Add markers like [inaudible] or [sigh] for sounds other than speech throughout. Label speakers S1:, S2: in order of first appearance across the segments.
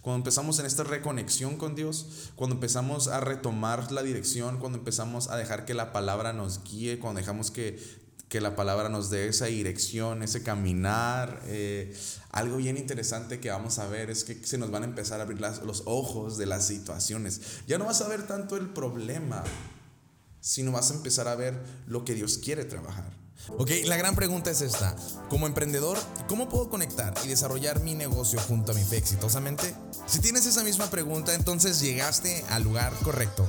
S1: cuando empezamos en esta reconexión con Dios, cuando empezamos a retomar la dirección, cuando empezamos a dejar que la palabra nos guíe, cuando dejamos que, que la palabra nos dé esa dirección, ese caminar. Eh, algo bien interesante que vamos a ver es que se nos van a empezar a abrir los ojos de las situaciones. Ya no vas a ver tanto el problema, sino vas a empezar a ver lo que Dios quiere trabajar.
S2: Ok, la gran pregunta es esta. Como emprendedor, ¿cómo puedo conectar y desarrollar mi negocio junto a mi fe exitosamente? Si tienes esa misma pregunta, entonces llegaste al lugar correcto.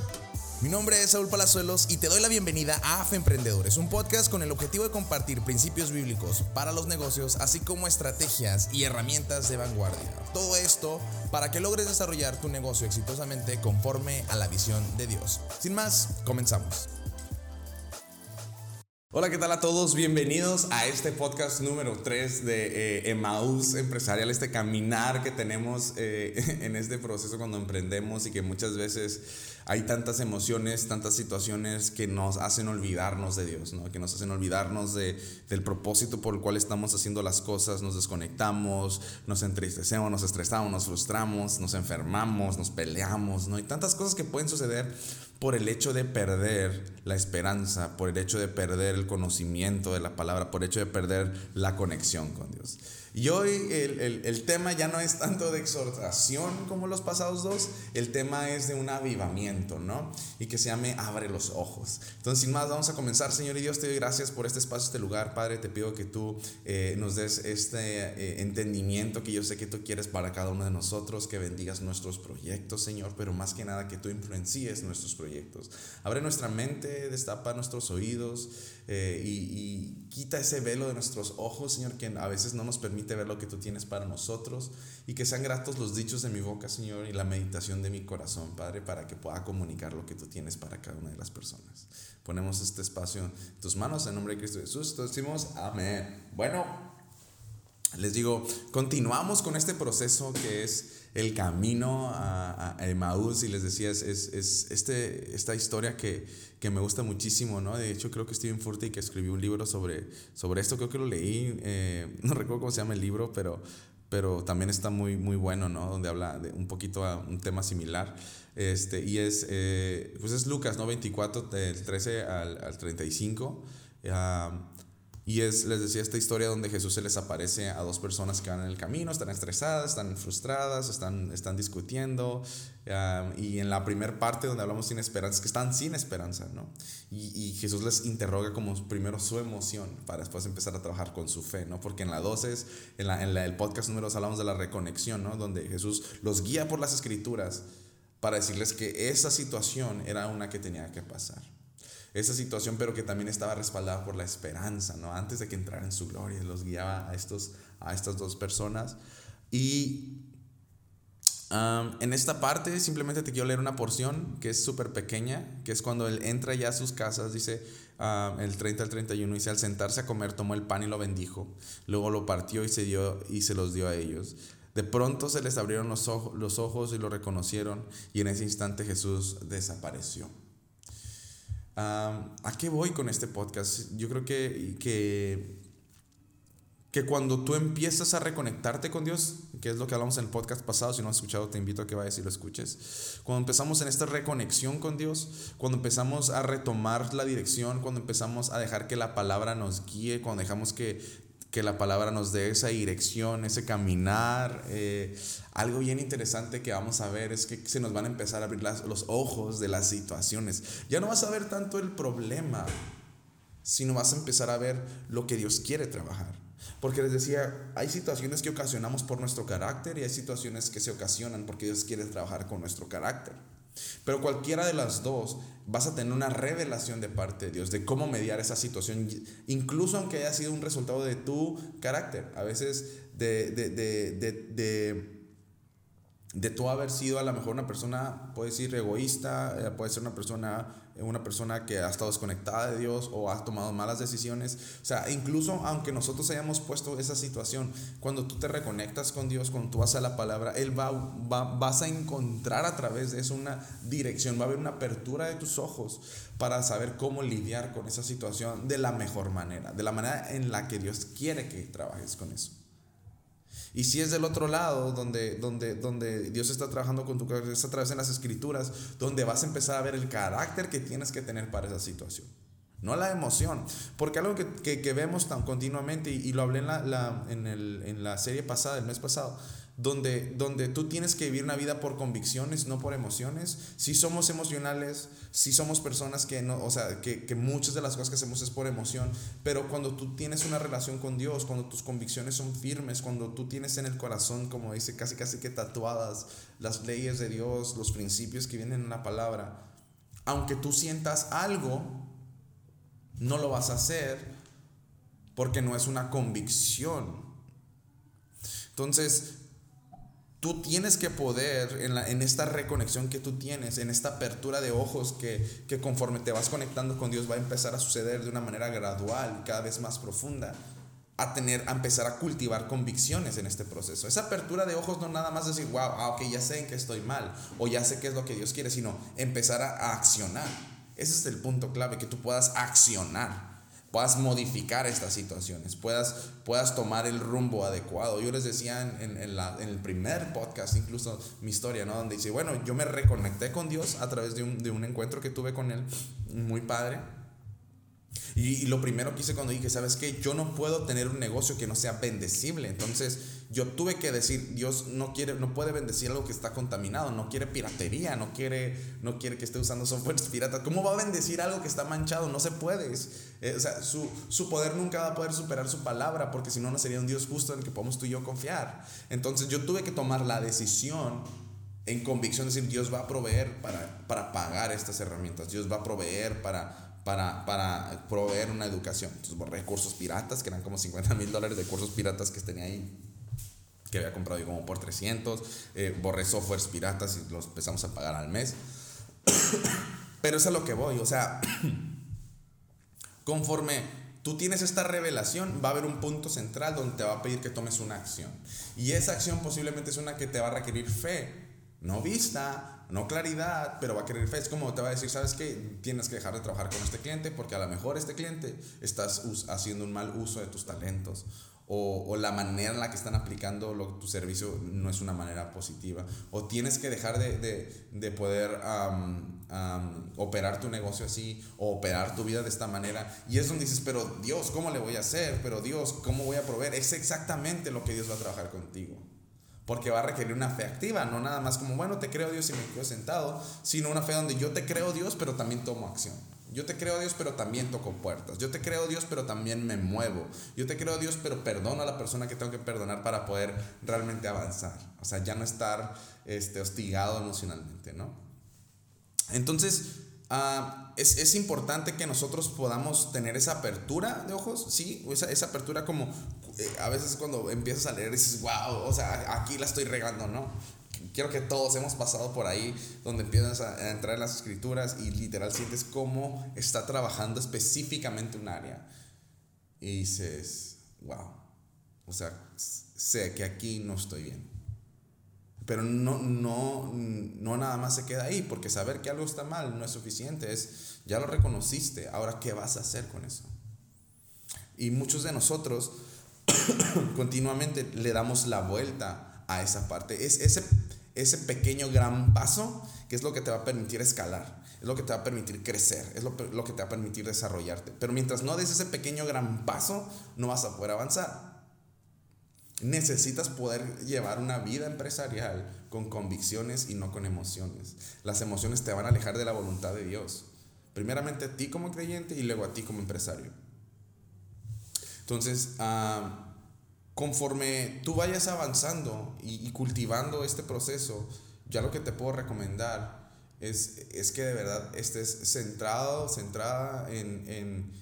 S2: Mi nombre es Saúl Palazuelos y te doy la bienvenida a AFE Emprendedores, un podcast con el objetivo de compartir principios bíblicos para los negocios, así como estrategias y herramientas de vanguardia. Todo esto para que logres desarrollar tu negocio exitosamente conforme a la visión de Dios. Sin más, comenzamos.
S1: Hola, ¿qué tal a todos? Bienvenidos a este podcast número 3 de eh, Empresarial, este caminar que tenemos eh, [laughs] en este proceso cuando emprendemos y que muchas veces hay tantas emociones, tantas situaciones que nos hacen olvidarnos de Dios, ¿no? que nos hacen olvidarnos de, del propósito por el cual estamos haciendo las cosas, nos desconectamos, nos entristecemos, nos estresamos, nos frustramos, nos enfermamos, nos peleamos, ¿no? hay tantas cosas que pueden suceder por el hecho de perder la esperanza, por el hecho de perder el conocimiento de la palabra, por el hecho de perder la conexión con Dios. Y hoy el, el, tema ya no es tanto de exhortación como los pasados dos, el tema es de un avivamiento, ¿no? Y que se llame Abre los ojos. Entonces, sin más, vamos a comenzar. Señor y Dios, te doy gracias por este espacio, este lugar. Padre, te pido que tú eh, nos des este eh, entendimiento que yo sé que tú quieres para cada uno de nosotros, que bendigas nuestros proyectos, Señor, pero más que nada que tú influencies nuestros proyectos. Abre nuestra mente, destapa nuestros oídos. Eh, y, quita ese velo de nuestros ojos, Señor, que a veces no nos permite ver lo que tú tienes para nosotros y que sean gratos los dichos de mi boca, Señor, y la meditación de mi corazón, Padre, para que pueda comunicar lo que tú tienes para cada una de las personas. Ponemos este espacio en tus manos en nombre de Cristo Jesús. Todos decimos amén. Bueno, les digo, continuamos con este proceso que es el camino a, a Emaús y les decía, es, es, este, esta historia que, que, me gusta muchísimo, ¿no? De hecho, creo que Steven Furtick que escribió un libro sobre, sobre esto, creo que lo leí, eh, [laughs] no recuerdo cómo se llama el libro, pero, pero también está muy, muy bueno, ¿no? Donde habla de un poquito a un tema similar. Este, y es, eh, pues es Lucas, ¿no? 24, del 13 al, al 35. Y es, les decía, esta historia donde Jesús se les aparece a dos personas que van en el camino, están estresadas, están frustradas, están, están discutiendo. y en la primera parte donde hablamos sin esperanza, que están sin esperanza, ¿no? Y, y, Jesús les interroga como primero su emoción para después empezar a trabajar con su fe, ¿no? Porque en la 2 es, en, la, en el podcast número 2 hablamos de la reconexión, ¿no? Donde Jesús los guía por las escrituras para decirles que esa situación era una que tenía que pasar esa situación, pero que también estaba respaldada por la esperanza, ¿no? Antes de que entrara en su gloria, los guiaba a, estos, a estas dos personas. Y en esta parte simplemente te quiero leer una porción que es súper pequeña, que es cuando él entra ya a sus casas, dice el 30 al 31, dice, al sentarse a comer tomó el pan y lo bendijo, luego lo partió y se, dio, y se los dio a ellos. De pronto se les abrieron los ojos, los ojos y lo reconocieron y en ese instante Jesús desapareció. ¿A qué voy con este podcast? Yo creo que, que, que cuando tú empiezas a reconectarte con Dios, que es lo que hablamos en el podcast pasado, si no has escuchado te invito a que vayas y lo escuches, cuando empezamos en esta reconexión con Dios, cuando empezamos a retomar la dirección, cuando empezamos a dejar que la palabra nos guíe, cuando dejamos que que la palabra nos dé esa dirección, ese caminar. Eh, algo bien interesante que vamos a ver es que se nos van a empezar a abrir los ojos de las situaciones. Ya no vas a ver tanto el problema, sino vas a empezar a ver lo que Dios quiere trabajar. Porque les decía, hay situaciones que ocasionamos por nuestro carácter y hay situaciones que se ocasionan porque Dios quiere trabajar con nuestro carácter. Pero cualquiera de las dos vas a tener una revelación de parte de Dios de cómo mediar esa situación, incluso aunque haya sido un resultado de tu carácter. A veces de, de, de, de de tú haber sido a lo mejor una persona, puede ser egoísta, eh, puede ser una persona, eh, una persona que ha estado desconectada de Dios o ha tomado malas decisiones. O sea, incluso aunque nosotros hayamos puesto esa situación, cuando tú te reconectas con Dios, cuando tú vas la palabra, Él va, va, vas a encontrar a través de eso una dirección, va a haber una apertura de tus ojos para saber cómo lidiar con esa situación de la mejor manera, de la manera en la que Dios quiere que trabajes con eso. Y si es del otro lado, donde, donde, donde Dios está trabajando con tu cabeza a través de las escrituras, donde vas a empezar a ver el carácter que tienes que tener para esa situación. No la emoción. Porque algo que, que, vemos tan continuamente, y, lo hablé en la, en, el, en la serie pasada, el mes pasado, donde, donde tú tienes que vivir una vida por convicciones, no por emociones. Si somos emocionales, si somos personas que no, o sea, que, que, muchas de las cosas que hacemos es por emoción, pero cuando tú tienes una relación con Dios, cuando tus convicciones son firmes, cuando tú tienes en el corazón, como dice, casi casi que tatuadas las leyes de Dios, los principios que vienen en la palabra, aunque tú sientas algo, no lo vas a hacer porque no es una convicción. Entonces, Tú tienes que poder, en, la, en, esta reconexión que tú tienes, en esta apertura de ojos que, que, conforme te vas conectando con Dios va a empezar a suceder de una manera gradual, cada vez más profunda, a tener, a empezar a cultivar convicciones en este proceso. Esa apertura de ojos no nada más decir, wow, ah, ok, ya sé en que estoy mal, o ya sé qué es lo que Dios quiere, sino empezar a, a accionar. Ese es el punto clave, que tú puedas accionar puedas modificar estas situaciones, puedas, puedas tomar el rumbo adecuado. Yo les decía en, en, la, en, el primer podcast, incluso mi historia, ¿no? Donde dice, bueno, yo me reconecté con Dios a través de un, de un encuentro que tuve con Él, muy padre. Y, y, lo primero que hice cuando dije, ¿sabes qué? Yo no puedo tener un negocio que no sea bendecible. Entonces, yo tuve que decir, Dios no quiere, no puede bendecir algo que está contaminado, no quiere piratería, no quiere, no quiere que esté usando softwares piratas. ¿Cómo va a bendecir algo que está manchado? No se puede. Eh, o sea, su, su, poder nunca va a poder superar su palabra, porque si no, no sería un Dios justo en el que podemos tú y yo confiar. Entonces yo tuve que tomar la decisión en convicción de decir, Dios va a proveer para, para pagar estas herramientas, Dios va a proveer para, para, para proveer una educación. Entonces borré cursos piratas, que eran como 50 mil dólares de cursos piratas que tenía ahí que había comprado yo como por 300, eh, borré softwares piratas y los empezamos a pagar al mes. [coughs] Pero eso es a lo que voy, o sea, [coughs] conforme tú tienes esta revelación, va a haber un punto central donde te va a pedir que tomes una acción. Y esa acción posiblemente es una que te va a requerir fe, no vista, no claridad, pero va a querer fe. Es como te va a decir, ¿sabes qué? Tienes que dejar de trabajar con este cliente porque a lo mejor este cliente estás haciendo un mal uso de tus talentos o, la manera en la que están aplicando tu servicio no es una manera positiva. O tienes que dejar de, poder operar tu negocio así o operar tu vida de esta manera. Y es donde dices, pero Dios, ¿cómo le voy a hacer? Pero Dios, ¿cómo voy a proveer? Es exactamente lo que Dios va a trabajar contigo. Porque va a requerir una fe activa, no nada más como, bueno, te creo Dios y me quedo sentado, sino una fe donde yo te creo Dios, pero también tomo acción. Yo te creo Dios, pero también toco puertas. Yo te creo Dios, pero también me muevo. Yo te creo Dios, pero perdono a la persona que tengo que perdonar para poder realmente avanzar. O sea, ya no estar este, hostigado emocionalmente, ¿no? Entonces, ah, es, es, importante que nosotros podamos tener esa apertura de ojos, ¿sí? Esa, esa apertura como eh, a veces cuando empiezas a leer dices, wow, o sea, aquí la estoy regando, ¿no? Quiero que todos hemos pasado por ahí, donde empiezas a, entrar en las escrituras y literal sientes cómo está trabajando específicamente un área. Y dices, wow, o sea, sé que aquí no estoy bien. Pero no, no, no nada más se queda ahí, porque saber que algo está mal no es suficiente, es, ya lo reconociste, ahora ¿qué vas a hacer con eso? Y muchos de nosotros [clears throat] continuamente le damos la vuelta a esa parte. Es ese ese pequeño gran paso que es lo que te va a permitir escalar, es lo que te va a permitir crecer, es lo, que te va a permitir desarrollarte. Pero mientras no des ese pequeño gran paso, no vas a poder avanzar. Necesitas poder llevar una vida empresarial con convicciones y no con emociones. Las emociones te van a alejar de la voluntad de Dios. Primeramente a ti como creyente y luego a ti como empresario. Entonces, uh, conforme tú vayas avanzando y, cultivando este proceso, ya lo que te puedo recomendar es, es que de verdad estés centrado, centrada en, en,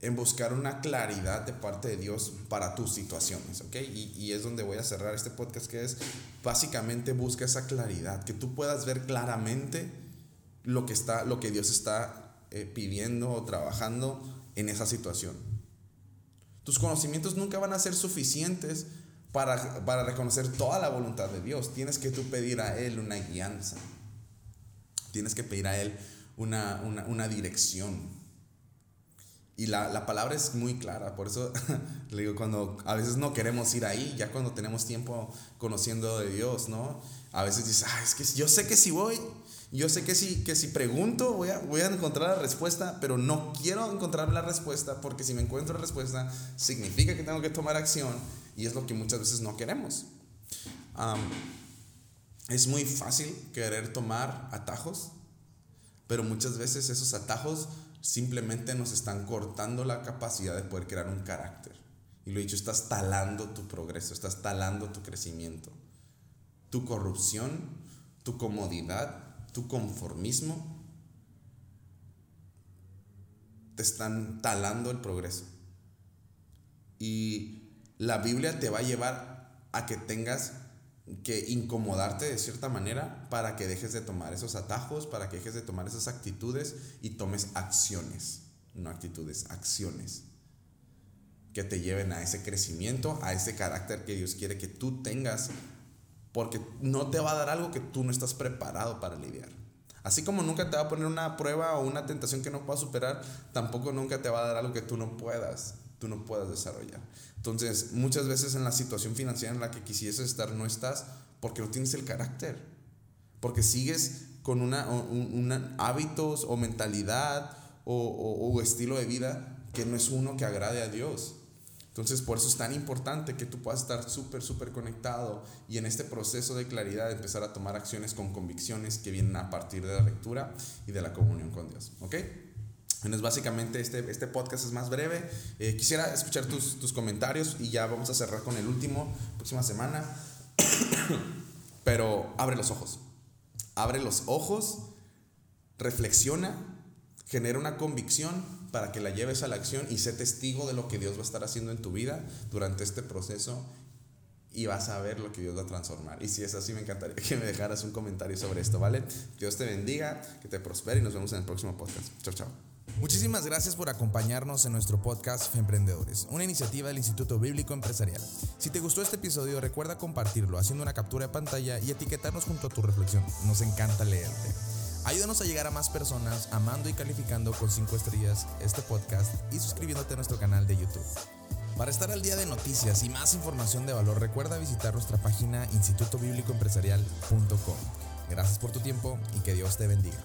S1: en, buscar una claridad de parte de Dios para tus situaciones, ¿ok? Y, y, es donde voy a cerrar este podcast, que es básicamente busca esa claridad, que tú puedas ver claramente lo que, está, lo que Dios está eh, pidiendo o trabajando en esa situación. Tus conocimientos nunca van a ser suficientes para, para reconocer toda la voluntad de Dios. Tienes que tú pedir a Él una guianza. Tienes que pedir a Él una, una, una dirección. Y la, la, palabra es muy clara, por eso [laughs] le digo, cuando a veces no queremos ir ahí, ya cuando tenemos tiempo conociendo de Dios, ¿no? A veces dices, ah, es que yo sé que si voy, yo sé que si, que si pregunto voy a, voy a encontrar la respuesta, pero no quiero encontrar la respuesta porque si me encuentro la respuesta significa que tengo que tomar acción y es lo que muchas veces no queremos. es muy fácil querer tomar atajos, pero muchas veces esos atajos simplemente nos están cortando la capacidad de poder crear un carácter. Y lo he dicho, estás talando tu progreso, estás talando tu crecimiento. Tu corrupción, tu comodidad, tu conformismo te están talando el progreso. Y la Biblia te va a llevar a que tengas que incomodarte de cierta manera para que dejes de tomar esos atajos, para que dejes de tomar esas actitudes y tomes acciones, no actitudes, acciones que te lleven a ese crecimiento, a ese carácter que Dios quiere que tú tengas, porque no te va a dar algo que tú no estás preparado para lidiar. Así como nunca te va a poner una prueba o una tentación que no puedas superar, tampoco nunca te va a dar algo que tú no puedas, tú no puedas desarrollar. Entonces, muchas veces en la situación financiera en la que quisieses estar no estás porque no tienes el carácter, porque sigues con una, hábitos o mentalidad o, estilo de vida que no es uno que agrade a Dios. Entonces, por eso es tan importante que tú puedas estar súper, súper conectado y en este proceso de claridad empezar a tomar acciones con convicciones que vienen a partir de la lectura y de la comunión con Dios. ¿Ok? Entonces, básicamente este, este podcast es más breve. Eh, quisiera escuchar tus, tus, comentarios y ya vamos a cerrar con el último, próxima semana. [coughs] Pero abre los ojos. Abre los ojos, reflexiona, genera una convicción para que la lleves a la acción y sé testigo de lo que Dios va a estar haciendo en tu vida durante este proceso y vas a ver lo que Dios va a transformar. Y si es así, me encantaría [laughs] que me dejaras un comentario sobre esto, ¿vale? Dios te bendiga, que te prospere y nos vemos en el próximo podcast. Chao, chao.
S2: Muchísimas gracias por acompañarnos en nuestro podcast Emprendedores, una iniciativa del Instituto Bíblico Empresarial. Si te gustó este episodio, recuerda compartirlo haciendo una captura de pantalla y etiquetarnos junto a tu reflexión. Nos encanta leerte. Ayúdanos a llegar a más personas amando y calificando con 5 estrellas este podcast y suscribiéndote a nuestro canal de YouTube. Para estar al día de noticias y más información de valor, recuerda visitar nuestra página institutobiblicoempresarial.com. Gracias por tu tiempo y que Dios te bendiga.